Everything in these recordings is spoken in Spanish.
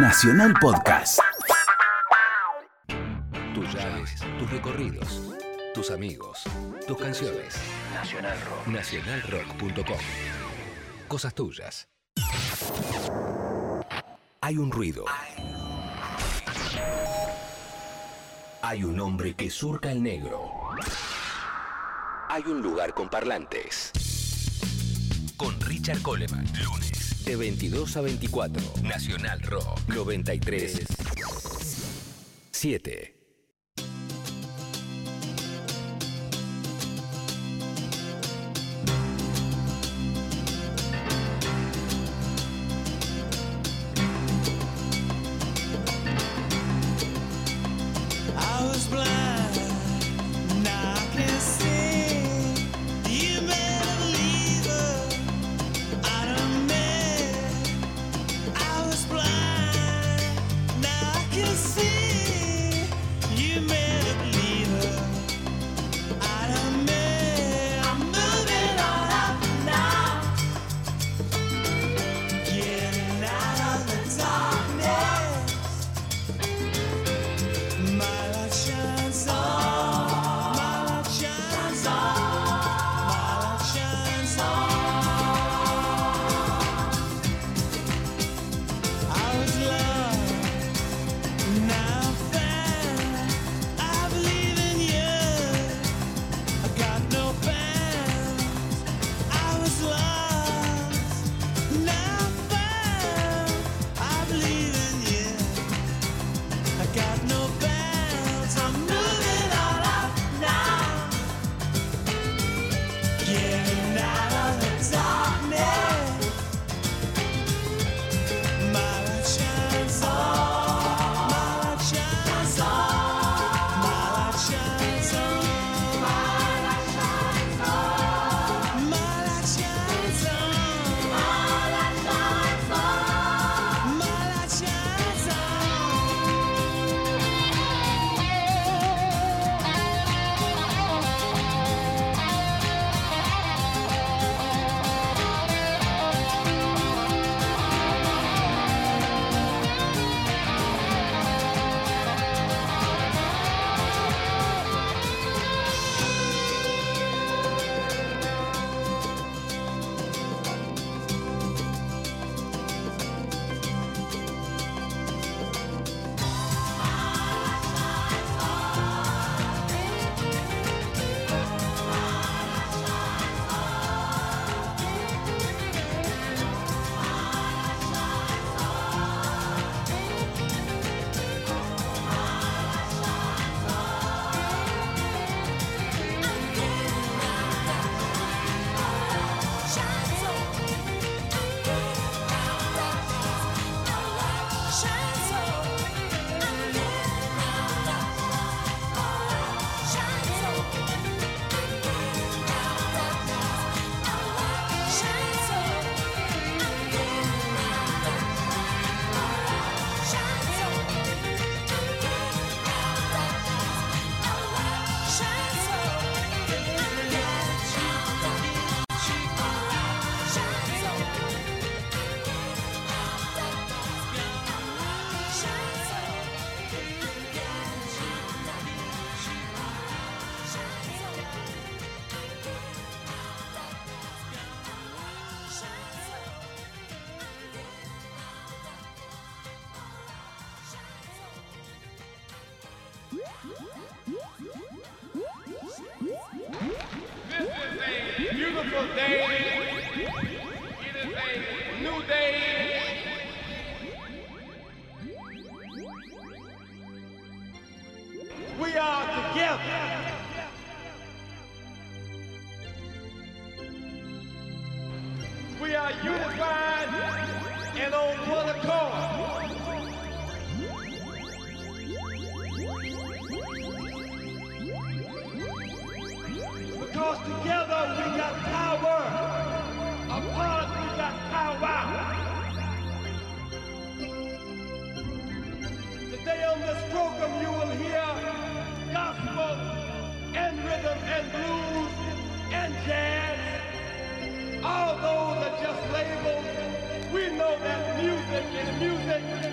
Nacional Podcast. Tus llaves, tus recorridos, tus amigos, tus canciones. Nacional Rock. Nacionalrock.com. Cosas tuyas. Hay un ruido. Hay un hombre que surca el negro. Hay un lugar con parlantes. Con Richard Coleman. Lunes. De 22 a 24. Nacional Rock. 93. 7. Are unified and on one accord. Because together we got power. Apart we got power. Today on this program you will hear gospel and rhythm and blues and jazz. All those are just labels. We know that music is music.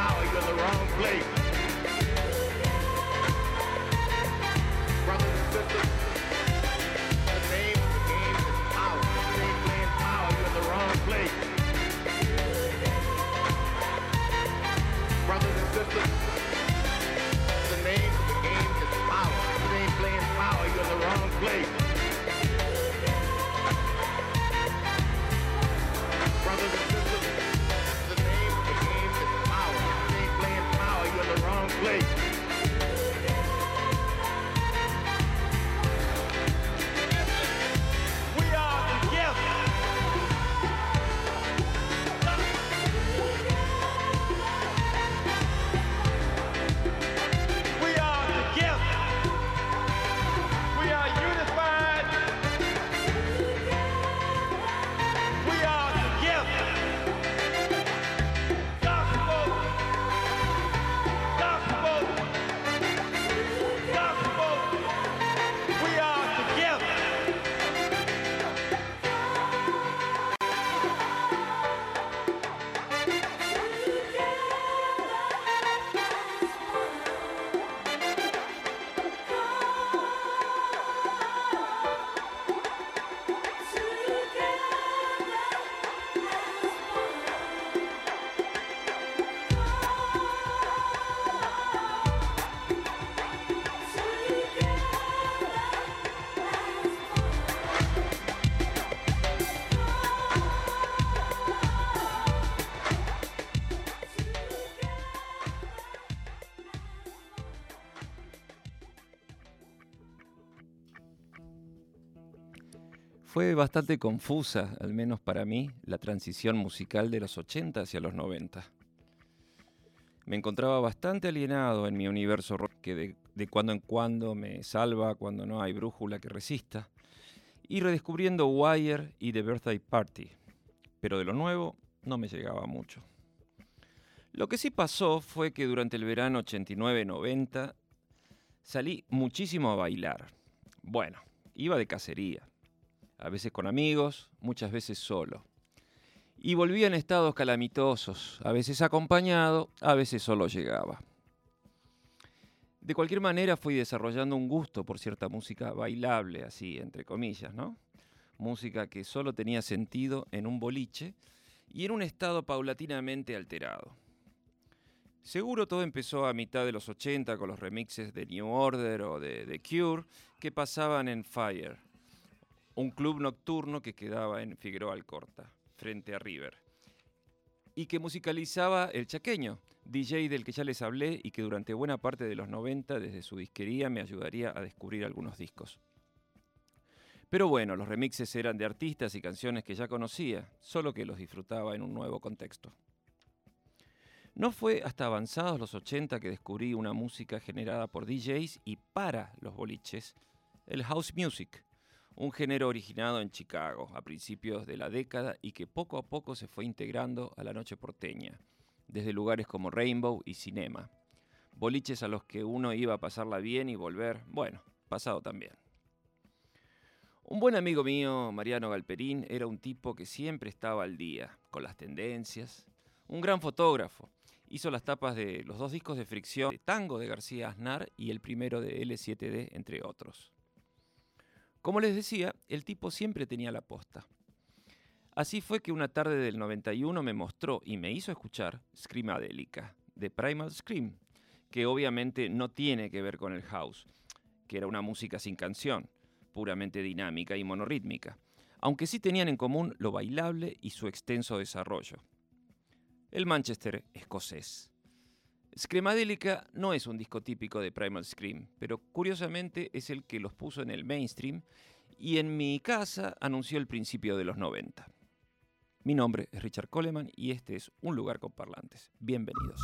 you're in the wrong place. Fue bastante confusa, al menos para mí, la transición musical de los 80 hacia los 90. Me encontraba bastante alienado en mi universo rock que de, de cuando en cuando me salva cuando no hay brújula que resista, y redescubriendo Wire y The Birthday Party, pero de lo nuevo no me llegaba mucho. Lo que sí pasó fue que durante el verano 89-90 salí muchísimo a bailar. Bueno, iba de cacería, a veces con amigos, muchas veces solo. Y volvía en estados calamitosos, a veces acompañado, a veces solo llegaba. De cualquier manera fui desarrollando un gusto por cierta música bailable, así, entre comillas, ¿no? Música que solo tenía sentido en un boliche y en un estado paulatinamente alterado. Seguro todo empezó a mitad de los 80 con los remixes de New Order o de The Cure que pasaban en Fire, un club nocturno que quedaba en Figueroa Alcorta, frente a River, y que musicalizaba El Chaqueño, DJ del que ya les hablé y que durante buena parte de los 90 desde su disquería me ayudaría a descubrir algunos discos. Pero bueno, los remixes eran de artistas y canciones que ya conocía, solo que los disfrutaba en un nuevo contexto. No fue hasta avanzados los 80 que descubrí una música generada por DJs y para los boliches, el house music, un género originado en Chicago a principios de la década y que poco a poco se fue integrando a la noche porteña, desde lugares como Rainbow y Cinema. Boliches a los que uno iba a pasarla bien y volver, bueno, pasado también. Un buen amigo mío, Mariano Galperín, era un tipo que siempre estaba al día, con las tendencias, un gran fotógrafo. Hizo las tapas de los dos discos de fricción de Tango de García Aznar y el primero de L7D, entre otros. Como les decía, el tipo siempre tenía la posta. Así fue que una tarde del 91 me mostró y me hizo escuchar Screamadelica, de Primal Scream, que obviamente no tiene que ver con el house, que era una música sin canción, puramente dinámica y monorítmica, aunque sí tenían en común lo bailable y su extenso desarrollo. El Manchester escocés. Screamadelica no es un disco típico de Primal Scream, pero curiosamente es el que los puso en el mainstream y en mi casa anunció el principio de los 90. Mi nombre es Richard Coleman y este es Un lugar con parlantes. Bienvenidos.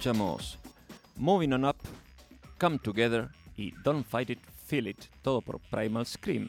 Escuchamos Moving On Up, Come Together y Don't Fight It, Feel It, todo por Primal Scream.